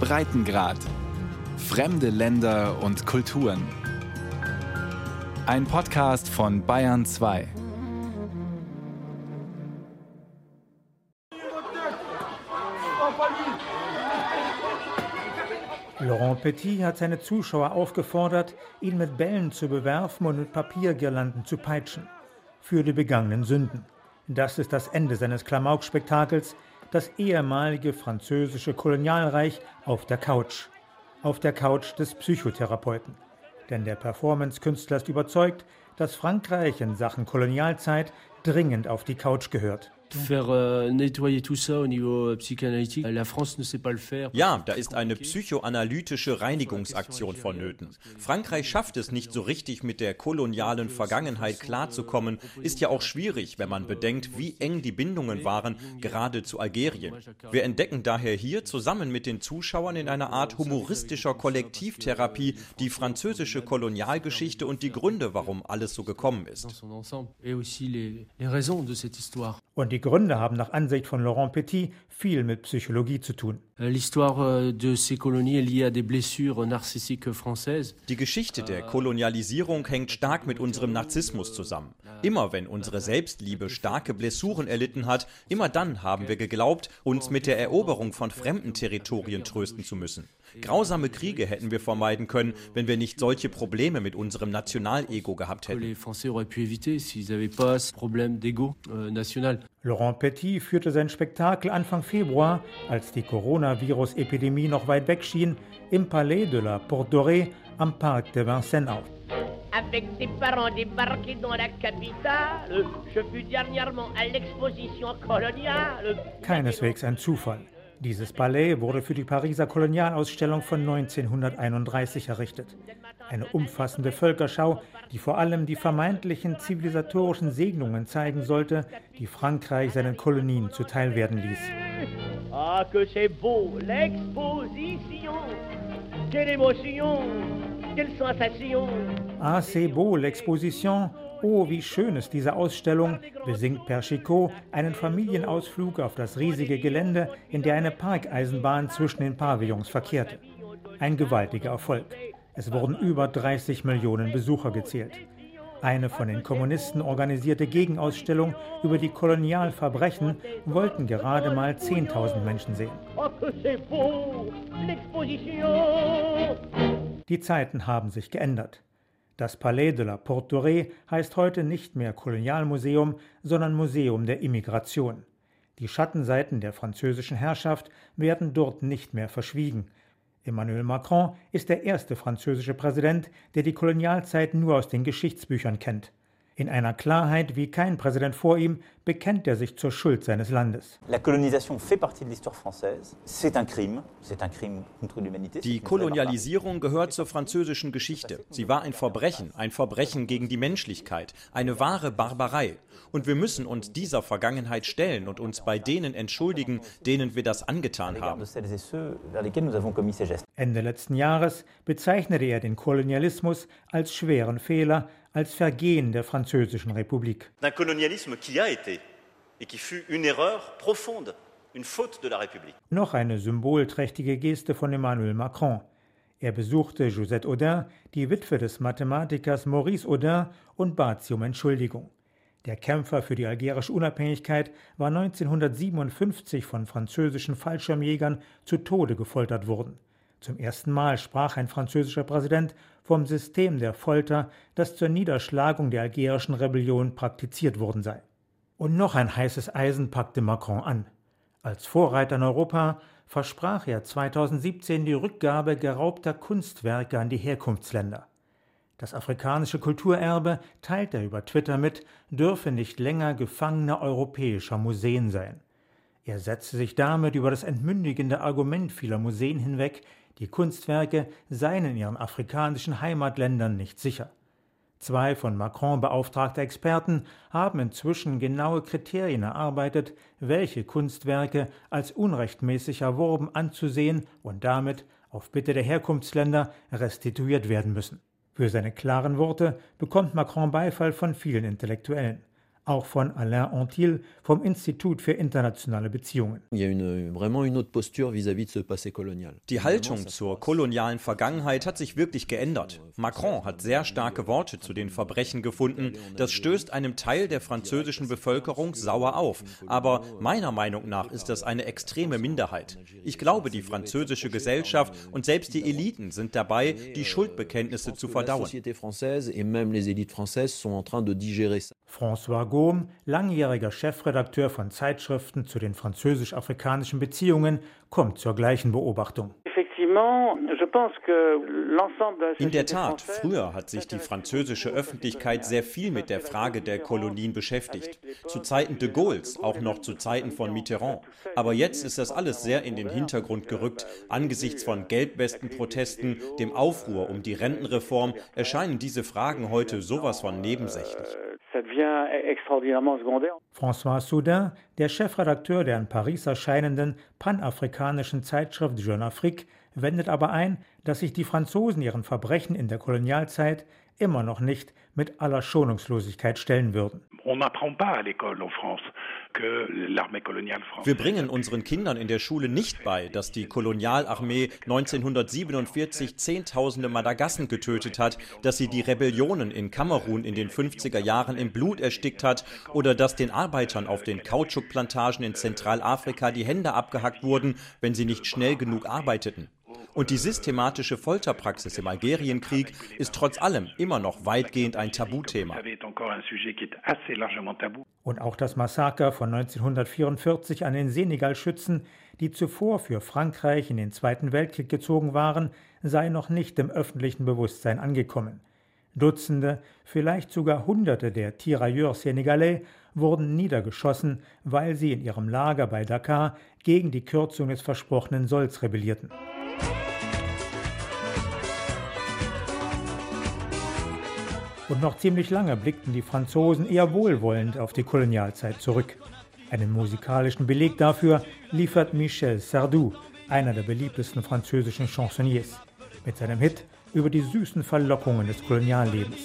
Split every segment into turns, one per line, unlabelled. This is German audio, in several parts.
Breitengrad. Fremde Länder und Kulturen. Ein Podcast von Bayern 2.
Laurent Petit hat seine Zuschauer aufgefordert, ihn mit Bällen zu bewerfen und mit Papiergirlanden zu peitschen. Für die begangenen Sünden. Das ist das Ende seines Klamauk-Spektakels, das ehemalige französische Kolonialreich auf der Couch. Auf der Couch des Psychotherapeuten. Denn der Performance-Künstler ist überzeugt, dass Frankreich in Sachen Kolonialzeit dringend auf die Couch gehört.
Faire euh, nettoyer tout ça au niveau euh, psychanalytique. La France ne sait pas le faire.
Ja, da ist eine psychoanalytische Reinigungsaktion vonnöten. Frankreich schafft es nicht so richtig mit der kolonialen Vergangenheit klarzukommen. Ist ja auch schwierig, wenn man bedenkt, wie eng die Bindungen waren, gerade zu Algerien. Wir entdecken daher hier zusammen mit den Zuschauern in einer Art humoristischer Kollektivtherapie die französische Kolonialgeschichte und die Gründe, warum alles so gekommen ist.
Und die Gründe haben nach Ansicht von Laurent Petit viel mit Psychologie zu tun.
Euh, euh.
Die Geschichte der Kolonialisierung hängt stark mit unserem Narzissmus zusammen. Immer wenn unsere Selbstliebe starke Blessuren erlitten hat, immer dann haben wir geglaubt, uns mit der Eroberung von fremden Territorien trösten zu müssen. Grausame Kriege hätten wir vermeiden können, wenn wir nicht solche Probleme mit unserem Nationalego gehabt hätten.
Laurent Petit führte sein Spektakel Anfang Februar, als die Coronavirus-Epidemie noch weit weg schien, im Palais de la Porte Dorée am Parc de Vincennes auf. Avec ses parents débarqués dans la capitale, je fus dernièrement à l'exposition coloniale. Keineswegs ein Zufall. Dieses Palais wurde für die Pariser Kolonialausstellung von 1931 errichtet. Eine umfassende Völkerschau, die vor allem die vermeintlichen zivilisatorischen Segnungen zeigen sollte, die Frankreich seinen Kolonien zuteilwerden ließ. Ah, que c'est beau, l'exposition! Quelle émotion! Quelle sensation! Ah, c'est beau, l'exposition! Oh, wie schön ist diese Ausstellung, besingt Perchicot einen Familienausflug auf das riesige Gelände, in der eine Parkeisenbahn zwischen den Pavillons verkehrte. Ein gewaltiger Erfolg. Es wurden über 30 Millionen Besucher gezählt. Eine von den Kommunisten organisierte Gegenausstellung über die Kolonialverbrechen wollten gerade mal 10.000 Menschen sehen. Die Zeiten haben sich geändert. Das Palais de la Porte Dorée heißt heute nicht mehr Kolonialmuseum, sondern Museum der Immigration. Die Schattenseiten der französischen Herrschaft werden dort nicht mehr verschwiegen. Emmanuel Macron ist der erste französische Präsident, der die Kolonialzeit nur aus den Geschichtsbüchern kennt. In einer Klarheit wie kein Präsident vor ihm bekennt er sich zur Schuld seines Landes.
Die Kolonialisierung gehört zur französischen Geschichte. Sie war ein Verbrechen, ein Verbrechen gegen die Menschlichkeit, eine wahre Barbarei. Und wir müssen uns dieser Vergangenheit stellen und uns bei denen entschuldigen, denen wir das angetan haben.
Ende letzten Jahres bezeichnete er den Kolonialismus als schweren Fehler, als Vergehen der Französischen Republik.
D'un colonialisme qui a été et qui fut une erreur profonde, une faute de la République.
Noch eine symbolträchtige Geste von Emmanuel Macron. Er besuchte Josette Audin, die Witwe des Mathematikers Maurice Audin, und bat sie um Entschuldigung. Der Kämpfer für die algerische Unabhängigkeit war 1957 von französischen Fallschirmjägern zu Tode gefoltert worden. Zum ersten Mal sprach ein französischer Präsident vom System der Folter, das zur Niederschlagung der algerischen Rebellion praktiziert worden sei. Und noch ein heißes Eisen packte Macron an. Als Vorreiter in Europa versprach er 2017 die Rückgabe geraubter Kunstwerke an die Herkunftsländer. Das afrikanische Kulturerbe, teilt er über Twitter mit, dürfe nicht länger Gefangener europäischer Museen sein. Er setzte sich damit über das entmündigende Argument vieler Museen hinweg, die Kunstwerke seien in ihren afrikanischen Heimatländern nicht sicher. Zwei von Macron beauftragte Experten haben inzwischen genaue Kriterien erarbeitet, welche Kunstwerke als unrechtmäßig erworben anzusehen und damit auf Bitte der Herkunftsländer restituiert werden müssen. Für seine klaren Worte bekommt Macron Beifall von vielen Intellektuellen. Auch von Alain Antil vom Institut für internationale Beziehungen.
Die Haltung zur kolonialen Vergangenheit hat sich wirklich geändert. Macron hat sehr starke Worte zu den Verbrechen gefunden. Das stößt einem Teil der französischen Bevölkerung sauer auf. Aber meiner Meinung nach ist das eine extreme Minderheit. Ich glaube, die französische Gesellschaft und selbst die Eliten sind dabei, die Schuldbekenntnisse zu verdauen.
François Gaume, langjähriger Chefredakteur von Zeitschriften zu den französisch-afrikanischen Beziehungen, kommt zur gleichen Beobachtung.
In der Tat, früher hat sich die französische Öffentlichkeit sehr viel mit der Frage der Kolonien beschäftigt. Zu Zeiten de Gaulles, auch noch zu Zeiten von Mitterrand. Aber jetzt ist das alles sehr in den Hintergrund gerückt. Angesichts von Gelbwestenprotesten, dem Aufruhr um die Rentenreform, erscheinen diese Fragen heute sowas von nebensächlich.
François Soudin, der Chefredakteur der in Paris erscheinenden panafrikanischen Zeitschrift Jeune Afrique, wendet aber ein, dass sich die Franzosen ihren Verbrechen in der Kolonialzeit immer noch nicht mit aller Schonungslosigkeit stellen würden.
Wir bringen unseren Kindern in der Schule nicht bei, dass die Kolonialarmee 1947 Zehntausende Madagassen getötet hat, dass sie die Rebellionen in Kamerun in den 50er Jahren im Blut erstickt hat oder dass den Arbeitern auf den Kautschukplantagen in Zentralafrika die Hände abgehackt wurden, wenn sie nicht schnell genug arbeiteten. Und die systematische Folterpraxis im Algerienkrieg ist trotz allem immer noch weitgehend ein Tabuthema.
Und auch das Massaker von 1944 an den Senegalschützen, die zuvor für Frankreich in den Zweiten Weltkrieg gezogen waren, sei noch nicht im öffentlichen Bewusstsein angekommen. Dutzende, vielleicht sogar Hunderte der Tirailleurs Senegalais wurden niedergeschossen, weil sie in ihrem Lager bei Dakar gegen die Kürzung des versprochenen Solls rebellierten. Und noch ziemlich lange blickten die Franzosen eher wohlwollend auf die Kolonialzeit zurück. Einen musikalischen Beleg dafür liefert Michel Sardou, einer der beliebtesten französischen Chansonniers, mit seinem Hit über die süßen Verlockungen des Koloniallebens.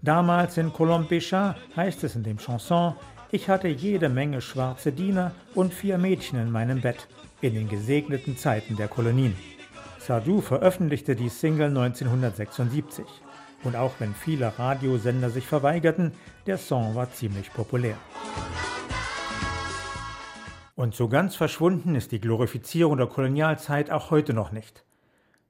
Damals in Colombe heißt es in dem Chanson, ich hatte jede Menge schwarze Diener und vier Mädchen in meinem Bett, in den gesegneten Zeiten der Kolonien. Sardou veröffentlichte die Single 1976. Und auch wenn viele Radiosender sich verweigerten, der Song war ziemlich populär. Und so ganz verschwunden ist die Glorifizierung der Kolonialzeit auch heute noch nicht.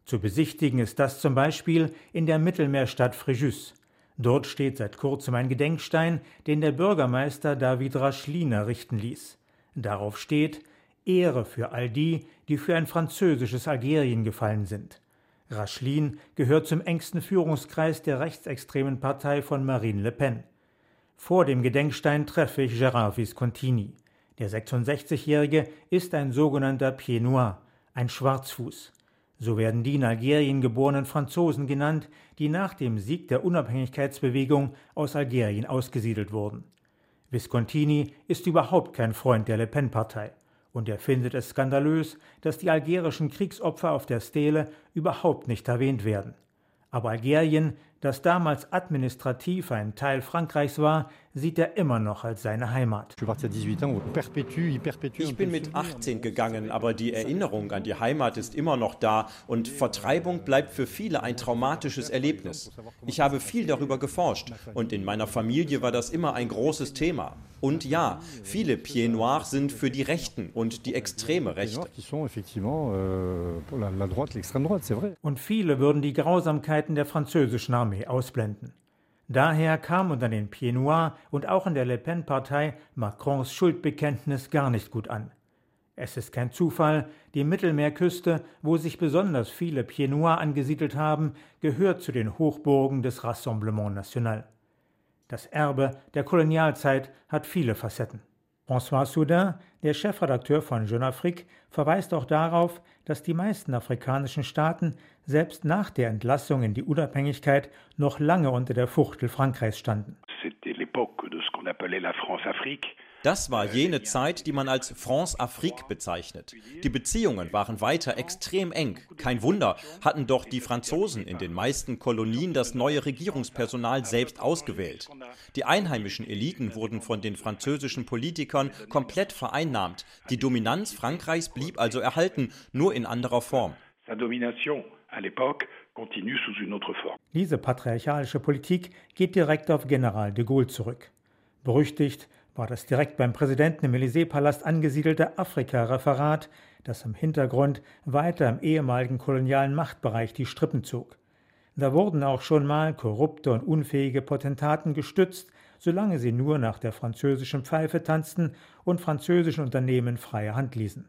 Zu besichtigen ist das zum Beispiel in der Mittelmeerstadt Fréjus, Dort steht seit kurzem ein Gedenkstein, den der Bürgermeister David Raschlin errichten ließ. Darauf steht Ehre für all die, die für ein französisches Algerien gefallen sind. Raschlin gehört zum engsten Führungskreis der rechtsextremen Partei von Marine Le Pen. Vor dem Gedenkstein treffe ich Gérard Viscontini. Der 66-Jährige ist ein sogenannter Pied Noir, ein Schwarzfuß. So werden die in Algerien geborenen Franzosen genannt, die nach dem Sieg der Unabhängigkeitsbewegung aus Algerien ausgesiedelt wurden. Viscontini ist überhaupt kein Freund der Le Pen-Partei und er findet es skandalös, dass die algerischen Kriegsopfer auf der Stele überhaupt nicht erwähnt werden. Aber Algerien, das damals administrativ ein Teil Frankreichs war, sieht er immer noch als seine Heimat.
Ich bin mit 18 gegangen, aber die Erinnerung an die Heimat ist immer noch da und Vertreibung bleibt für viele ein traumatisches Erlebnis. Ich habe viel darüber geforscht und in meiner Familie war das immer ein großes Thema. Und ja, viele Pieds Noirs sind für die Rechten und die extreme Rechte.
Euh, und viele würden die Grausamkeiten der französischen Armee ausblenden. Daher kam unter den Pieds Noirs und auch in der Le Pen-Partei Macrons Schuldbekenntnis gar nicht gut an. Es ist kein Zufall, die Mittelmeerküste, wo sich besonders viele Pieds Noirs angesiedelt haben, gehört zu den Hochburgen des Rassemblement National. Das Erbe der Kolonialzeit hat viele Facetten. François Soudin, der Chefredakteur von Jeune Afrique, verweist auch darauf, dass die meisten afrikanischen Staaten selbst nach der Entlassung in die Unabhängigkeit noch lange unter der Fuchtel Frankreichs standen.
Das war jene Zeit, die man als France-Afrique bezeichnet. Die Beziehungen waren weiter extrem eng. Kein Wunder, hatten doch die Franzosen in den meisten Kolonien das neue Regierungspersonal selbst ausgewählt. Die einheimischen Eliten wurden von den französischen Politikern komplett vereinnahmt. Die Dominanz Frankreichs blieb also erhalten, nur in anderer Form.
Diese patriarchalische Politik geht direkt auf General de Gaulle zurück. Berüchtigt war das direkt beim Präsidenten im Élysée-Palast angesiedelte Afrika-Referat, das im Hintergrund weiter im ehemaligen kolonialen Machtbereich die Strippen zog. Da wurden auch schon mal korrupte und unfähige Potentaten gestützt, solange sie nur nach der französischen Pfeife tanzten und französischen Unternehmen freie Hand ließen.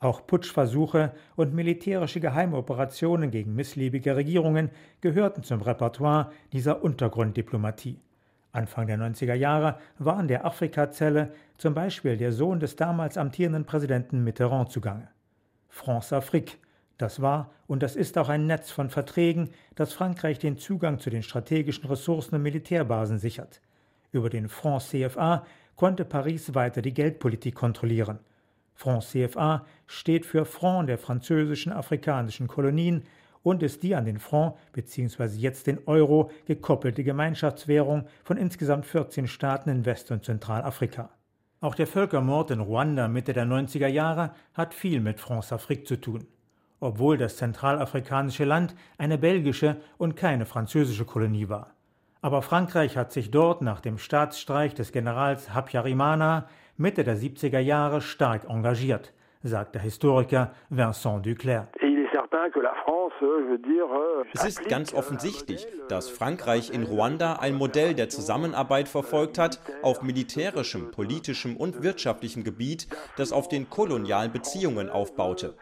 Auch Putschversuche und militärische Geheimoperationen gegen missliebige Regierungen gehörten zum Repertoire dieser Untergrunddiplomatie. Anfang der 90er Jahre war in der Afrika-Zelle zum Beispiel der Sohn des damals amtierenden Präsidenten Mitterrand zugange. France-Afrique, das war und das ist auch ein Netz von Verträgen, das Frankreich den Zugang zu den strategischen Ressourcen und Militärbasen sichert. Über den Franc CFA konnte Paris weiter die Geldpolitik kontrollieren. Franc CFA steht für Franc der französischen afrikanischen Kolonien und ist die an den Franc bzw. jetzt den Euro gekoppelte Gemeinschaftswährung von insgesamt 14 Staaten in West- und Zentralafrika. Auch der Völkermord in Ruanda Mitte der 90er Jahre hat viel mit France-Afrique zu tun. Obwohl das zentralafrikanische Land eine belgische und keine französische Kolonie war. Aber Frankreich hat sich dort nach dem Staatsstreich des Generals Habyarimana Mitte der 70er Jahre stark engagiert, sagt der Historiker Vincent Duclerc.
Es ist ganz offensichtlich, dass Frankreich in Ruanda ein Modell der Zusammenarbeit verfolgt hat auf militärischem, politischem und wirtschaftlichem Gebiet, das auf den kolonialen Beziehungen aufbaute.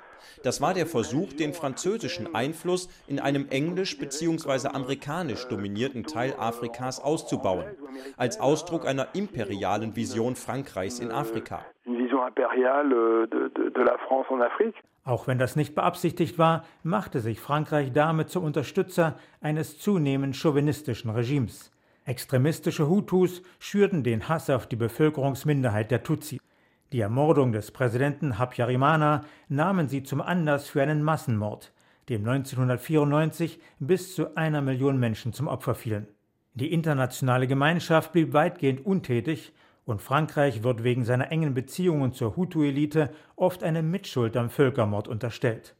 Das war der Versuch, den französischen Einfluss in einem englisch bzw. amerikanisch dominierten Teil Afrikas auszubauen, als Ausdruck einer imperialen Vision Frankreichs in Afrika.
Auch wenn das nicht beabsichtigt war, machte sich Frankreich damit zum Unterstützer eines zunehmend chauvinistischen Regimes. Extremistische Hutus schürten den Hass auf die Bevölkerungsminderheit der Tutsi. Die Ermordung des Präsidenten Habyarimana nahmen sie zum Anlass für einen Massenmord, dem 1994 bis zu einer Million Menschen zum Opfer fielen. Die internationale Gemeinschaft blieb weitgehend untätig und Frankreich wird wegen seiner engen Beziehungen zur Hutu-Elite oft eine Mitschuld am Völkermord unterstellt.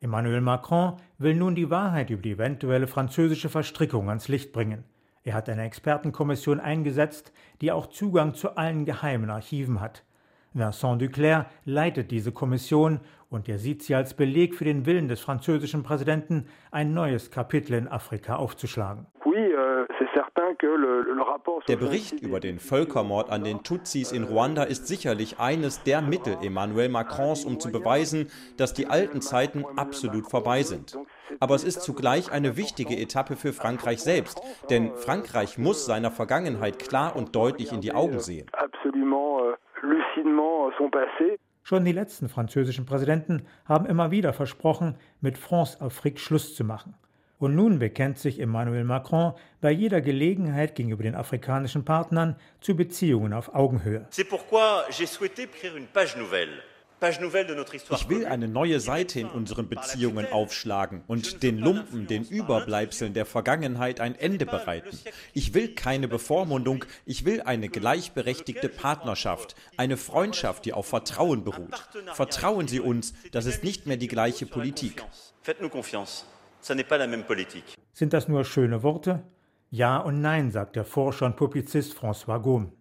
Emmanuel Macron will nun die Wahrheit über die eventuelle französische Verstrickung ans Licht bringen. Er hat eine Expertenkommission eingesetzt, die auch Zugang zu allen geheimen Archiven hat. Vincent Duclerc leitet diese Kommission und er sieht sie als Beleg für den Willen des französischen Präsidenten, ein neues Kapitel in Afrika aufzuschlagen.
Euh, der Bericht über den Völkermord an den Tutsis in Ruanda ist sicherlich eines der Mittel Emmanuel Macrons, um zu beweisen, dass die alten Zeiten absolut vorbei sind. Aber es ist zugleich eine wichtige Etappe für Frankreich selbst, denn Frankreich muss seiner Vergangenheit klar und deutlich in die Augen sehen.
Schon die letzten französischen Präsidenten haben immer wieder versprochen, mit France-Afrique Schluss zu machen. Und nun bekennt sich Emmanuel Macron bei jeder Gelegenheit gegenüber den afrikanischen Partnern zu Beziehungen auf Augenhöhe. C'est pourquoi j'ai souhaité écrire une page nouvelle
ich will eine neue Seite in unseren Beziehungen aufschlagen und den Lumpen, den Überbleibseln der Vergangenheit ein Ende bereiten. Ich will keine Bevormundung, ich will eine gleichberechtigte Partnerschaft, eine Freundschaft, die auf Vertrauen beruht. Vertrauen Sie uns, das ist nicht mehr die gleiche Politik.
Sind das nur schöne Worte? Ja und nein, sagt der Forscher und Publizist François Gaume.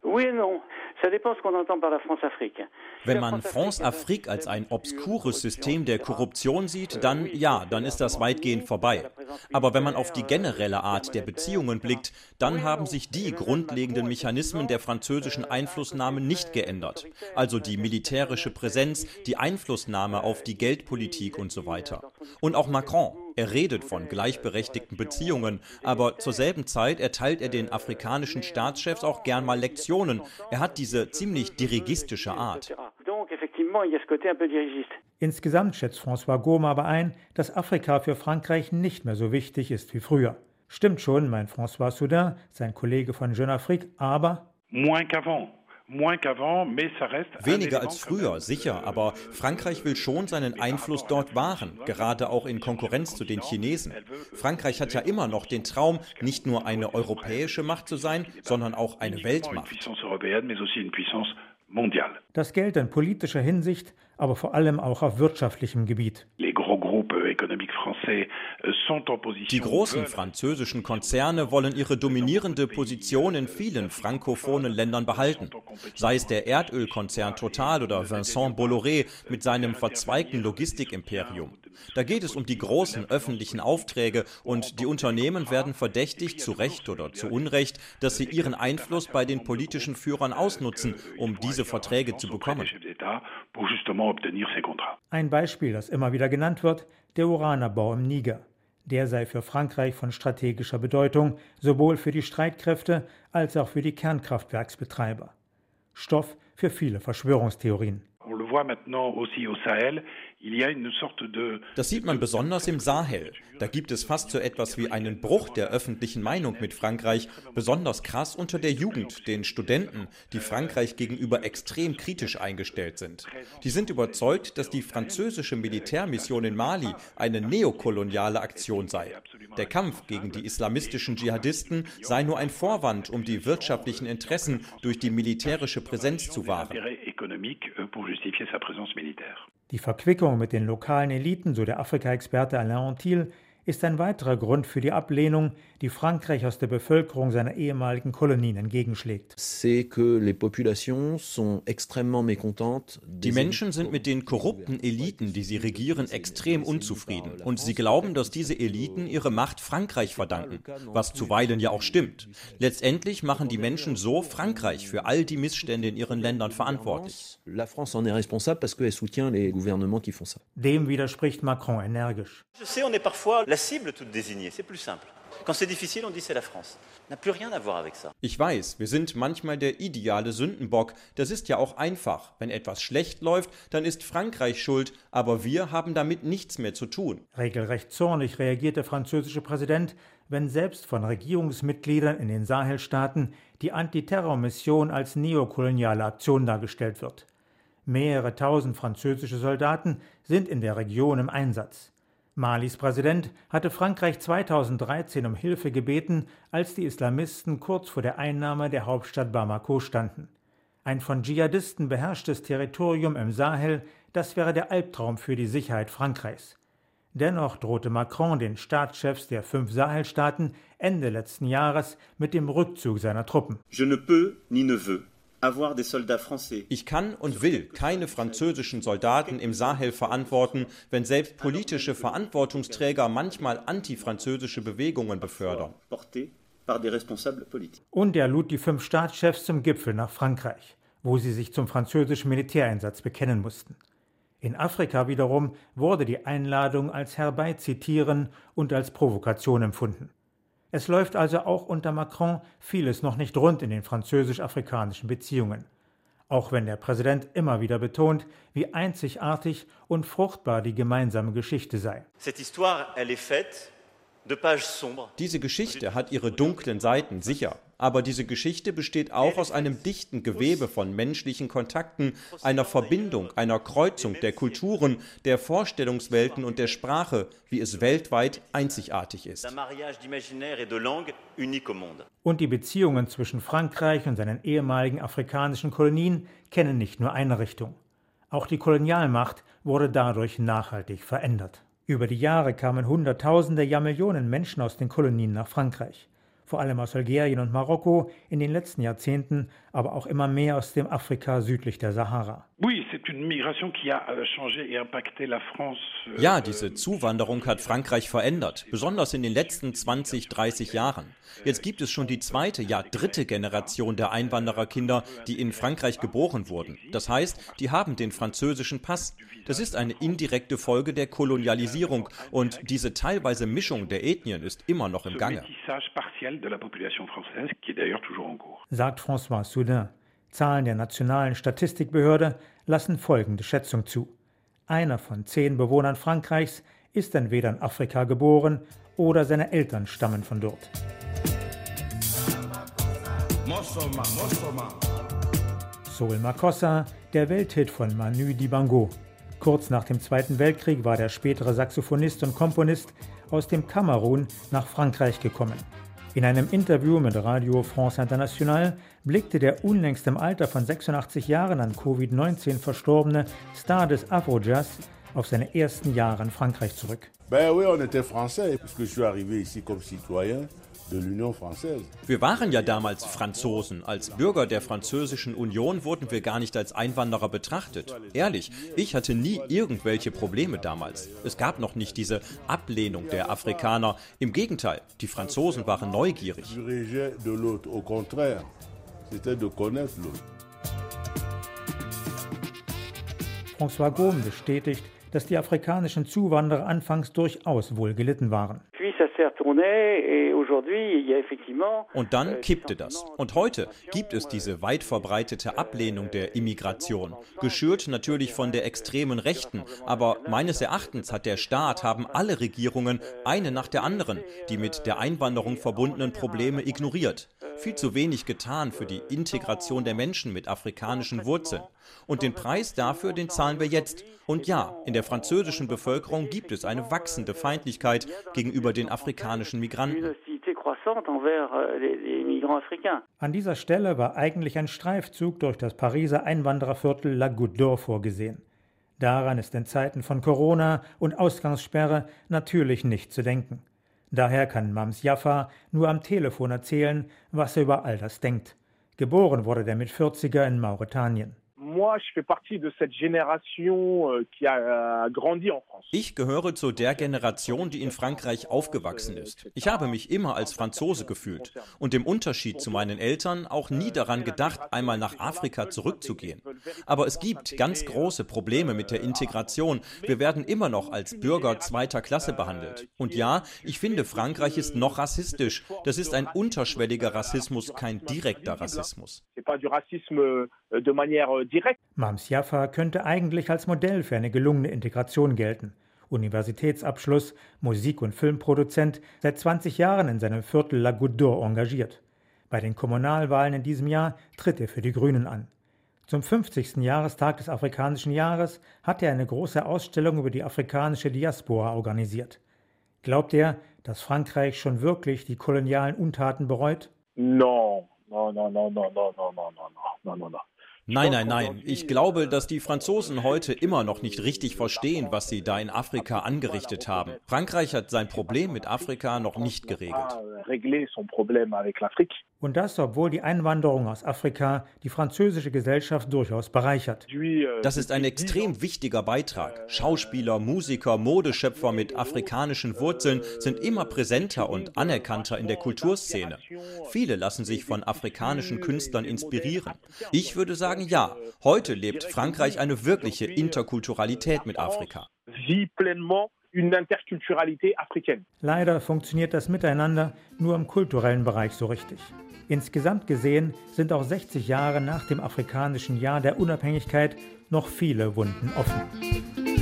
Wenn man France-Afrique als ein obskures System der Korruption sieht, dann ja, dann ist das weitgehend vorbei. Aber wenn man auf die generelle Art der Beziehungen blickt, dann haben sich die grundlegenden Mechanismen der französischen Einflussnahme nicht geändert. Also die militärische Präsenz, die Einflussnahme auf die Geldpolitik und so weiter. Und auch Macron, er redet von gleichberechtigten Beziehungen, aber zur selben Zeit erteilt er den afrikanischen Staatschefs auch gern mal Lektionen. Er hat diese ziemlich dirigistische Art.
Insgesamt schätzt François Gaume aber ein, dass Afrika für Frankreich nicht mehr so wichtig ist wie früher. Stimmt schon, meint François Soudin, sein Kollege von Jeune Afrique, aber
moins qu'avant.
Weniger als früher, sicher, aber Frankreich will schon seinen Einfluss dort wahren, gerade auch in Konkurrenz zu den Chinesen. Frankreich hat ja immer noch den Traum, nicht nur eine europäische Macht zu sein, sondern auch eine Weltmacht.
Das gilt in politischer Hinsicht, aber vor allem auch auf wirtschaftlichem Gebiet.
Die großen französischen Konzerne wollen ihre dominierende Position in vielen frankophonen Ländern behalten. Sei es der Erdölkonzern Total oder Vincent Bolloré mit seinem verzweigten Logistikimperium. Da geht es um die großen öffentlichen Aufträge und die Unternehmen werden verdächtigt, zu Recht oder zu Unrecht, dass sie ihren Einfluss bei den politischen Führern ausnutzen, um diese Verträge zu bekommen.
Ein Beispiel, das immer wieder genannt wird, der Uranerbau im Niger. Der sei für Frankreich von strategischer Bedeutung, sowohl für die Streitkräfte als auch für die Kernkraftwerksbetreiber. Stoff für viele Verschwörungstheorien.
Das sieht man besonders im Sahel. Da gibt es fast so etwas wie einen Bruch der öffentlichen Meinung mit Frankreich, besonders krass unter der Jugend, den Studenten, die Frankreich gegenüber extrem kritisch eingestellt sind. Die sind überzeugt, dass die französische Militärmission in Mali eine neokoloniale Aktion sei. Der Kampf gegen die islamistischen Dschihadisten sei nur ein Vorwand, um die wirtschaftlichen Interessen durch die militärische Präsenz zu wahren.
Die Verquickung mit den lokalen Eliten, so der Afrika-Experte Alain Antil, ist ein weiterer Grund für die Ablehnung, die Frankreich aus der Bevölkerung seiner ehemaligen Kolonien entgegenschlägt.
Die Menschen sind mit den korrupten Eliten, die sie regieren, extrem unzufrieden. Und sie glauben, dass diese Eliten ihre Macht Frankreich verdanken, was zuweilen ja auch stimmt. Letztendlich machen die Menschen so Frankreich für all die Missstände in ihren Ländern verantwortlich.
Dem widerspricht Macron energisch.
Je sais, on est parfois la cible toute désignée, c'est plus simple. Quand c'est difficile, on dit c'est la France. N'a plus rien à voir avec ça.
Ich weiß, wir sind manchmal der ideale Sündenbock. Das ist ja auch einfach. Wenn etwas schlecht läuft, dann ist Frankreich schuld, aber wir haben damit nichts mehr zu tun.
Regelrecht zornig reagiert der französische Präsident, wenn selbst von Regierungsmitgliedern in den Sahelstaaten die Antiterrormission als neokoloniale Aktion dargestellt wird. Mehrere tausend französische Soldaten sind in der Region im Einsatz. Malis Präsident hatte Frankreich 2013 um Hilfe gebeten, als die Islamisten kurz vor der Einnahme der Hauptstadt Bamako standen. Ein von Dschihadisten beherrschtes Territorium im Sahel, das wäre der Albtraum für die Sicherheit Frankreichs. Dennoch drohte Macron den Staatschefs der fünf Sahelstaaten Ende letzten Jahres mit dem Rückzug seiner Truppen.
Je ne peux ni ne veux
ich kann und will keine französischen Soldaten im Sahel verantworten, wenn selbst politische Verantwortungsträger manchmal antifranzösische Bewegungen befördern.
Und er lud die fünf Staatschefs zum Gipfel nach Frankreich, wo sie sich zum französischen Militäreinsatz bekennen mussten. In Afrika wiederum wurde die Einladung als Herbeizitieren und als Provokation empfunden. Es läuft also auch unter Macron vieles noch nicht rund in den französisch-afrikanischen Beziehungen. Auch wenn der Präsident immer wieder betont, wie einzigartig und fruchtbar die gemeinsame Geschichte sei.
Cette histoire, elle est faite
diese Geschichte hat ihre dunklen Seiten, sicher. Aber diese Geschichte besteht auch aus einem dichten Gewebe von menschlichen Kontakten, einer Verbindung, einer Kreuzung der Kulturen, der Vorstellungswelten und der Sprache, wie es weltweit einzigartig ist.
Und die Beziehungen zwischen Frankreich und seinen ehemaligen afrikanischen Kolonien kennen nicht nur eine Richtung. Auch die Kolonialmacht wurde dadurch nachhaltig verändert. Über die Jahre kamen Hunderttausende, ja Millionen Menschen aus den Kolonien nach Frankreich vor allem aus Algerien und Marokko, in den letzten Jahrzehnten aber auch immer mehr aus dem Afrika südlich der Sahara.
Euh, ja, diese Zuwanderung hat Frankreich verändert, besonders in den letzten 20, 30 Jahren. Jetzt gibt es schon die zweite, ja dritte Generation der Einwandererkinder, die in Frankreich geboren wurden. Das heißt, die haben den französischen Pass. Das ist eine indirekte Folge der Kolonialisierung und diese teilweise Mischung der Ethnien ist immer noch im Gange
sagt François Soudin. Zahlen der Nationalen Statistikbehörde lassen folgende Schätzung zu. Einer von zehn Bewohnern Frankreichs ist entweder in Afrika geboren oder seine Eltern stammen von dort. Soul Makossa, der Welthit von Manu Dibango. Kurz nach dem Zweiten Weltkrieg war der spätere Saxophonist und Komponist aus dem Kamerun nach Frankreich gekommen. In einem Interview mit Radio France International blickte der unlängst im Alter von 86 Jahren an Covid-19 verstorbene Star des Afro-Jazz auf seine ersten Jahre in Frankreich zurück.
Ben oui, on était français, puisque je suis arrivé ici comme citoyen.
Wir waren ja damals Franzosen. Als Bürger der Französischen Union wurden wir gar nicht als Einwanderer betrachtet. Ehrlich, ich hatte nie irgendwelche Probleme damals. Es gab noch nicht diese Ablehnung der Afrikaner. Im Gegenteil, die Franzosen waren neugierig.
François Gaume bestätigt, dass die afrikanischen Zuwanderer anfangs durchaus wohl gelitten waren.
Und dann euh, kippte das. Und heute gibt es diese weit verbreitete Ablehnung der Immigration, geschürt natürlich von der extremen Rechten. Aber meines Erachtens hat der Staat, haben alle Regierungen, eine nach der anderen, die mit der Einwanderung verbundenen Probleme ignoriert. Viel zu wenig getan für die Integration der Menschen mit afrikanischen Wurzeln. Und den Preis dafür, den zahlen wir jetzt. Und ja, in der französischen Bevölkerung gibt es eine wachsende Feindlichkeit gegenüber den afrikanischen Migranten.
An dieser Stelle war eigentlich ein Streifzug durch das Pariser Einwandererviertel La Goutte d'Or vorgesehen. Daran ist in Zeiten von Corona und Ausgangssperre natürlich nicht zu denken. Daher kann Mams Jaffa nur am Telefon erzählen, was er über all das denkt. Geboren wurde der mit 40er in Mauretanien moi, je fais partie de cette
génération euh, qui a euh, grandi en France. Ich gehöre zu der Generation, die in Frankreich aufgewachsen ist. Ich habe mich immer als Franzose gefühlt und im Unterschied zu meinen Eltern auch nie daran gedacht, einmal nach Afrika zurückzugehen. Aber es gibt ganz große Probleme mit der Integration. Wir werden immer noch als Bürger zweiter Klasse behandelt. Und ja, ich finde, Frankreich ist noch rassistisch. Das ist ein unterschwelliger Rassismus, kein direkter Rassismus.
Mams Jaffa könnte eigentlich als Modell für eine gelungene Integration gelten. Universitätsabschluss, Musik- und Filmproduzent, seit 20 Jahren in seinem Viertel La Goutte d'Or engagiert. Bei den Kommunalwahlen in diesem Jahr tritt er für die Grünen an. Zum 50. Jahrestag des Afrikanischen Jahres hat er eine große Ausstellung über die afrikanische Diaspora organisiert. Glaubt er, dass Frankreich schon wirklich die kolonialen Untaten bereut?
No, no, no, no, no, no, no, no, no, no, no.
Nein, nein, nein. Ich glaube, dass die Franzosen heute immer noch nicht richtig verstehen, was sie da in Afrika angerichtet haben. Frankreich hat sein Problem mit Afrika noch nicht geregelt.
Und das, obwohl die Einwanderung aus Afrika die französische Gesellschaft durchaus bereichert.
Das ist ein extrem wichtiger Beitrag. Schauspieler, Musiker, Modeschöpfer mit afrikanischen Wurzeln sind immer präsenter und anerkannter in der Kulturszene. Viele lassen sich von afrikanischen Künstlern inspirieren. Ich würde sagen, ja, heute lebt Frankreich eine wirkliche Interkulturalität mit Afrika
interculturalité africaine. Leider funktioniert das Miteinander nur im kulturellen Bereich so richtig. Insgesamt gesehen sind auch 60 Jahre nach dem afrikanischen Jahr der Unabhängigkeit noch viele Wunden offen.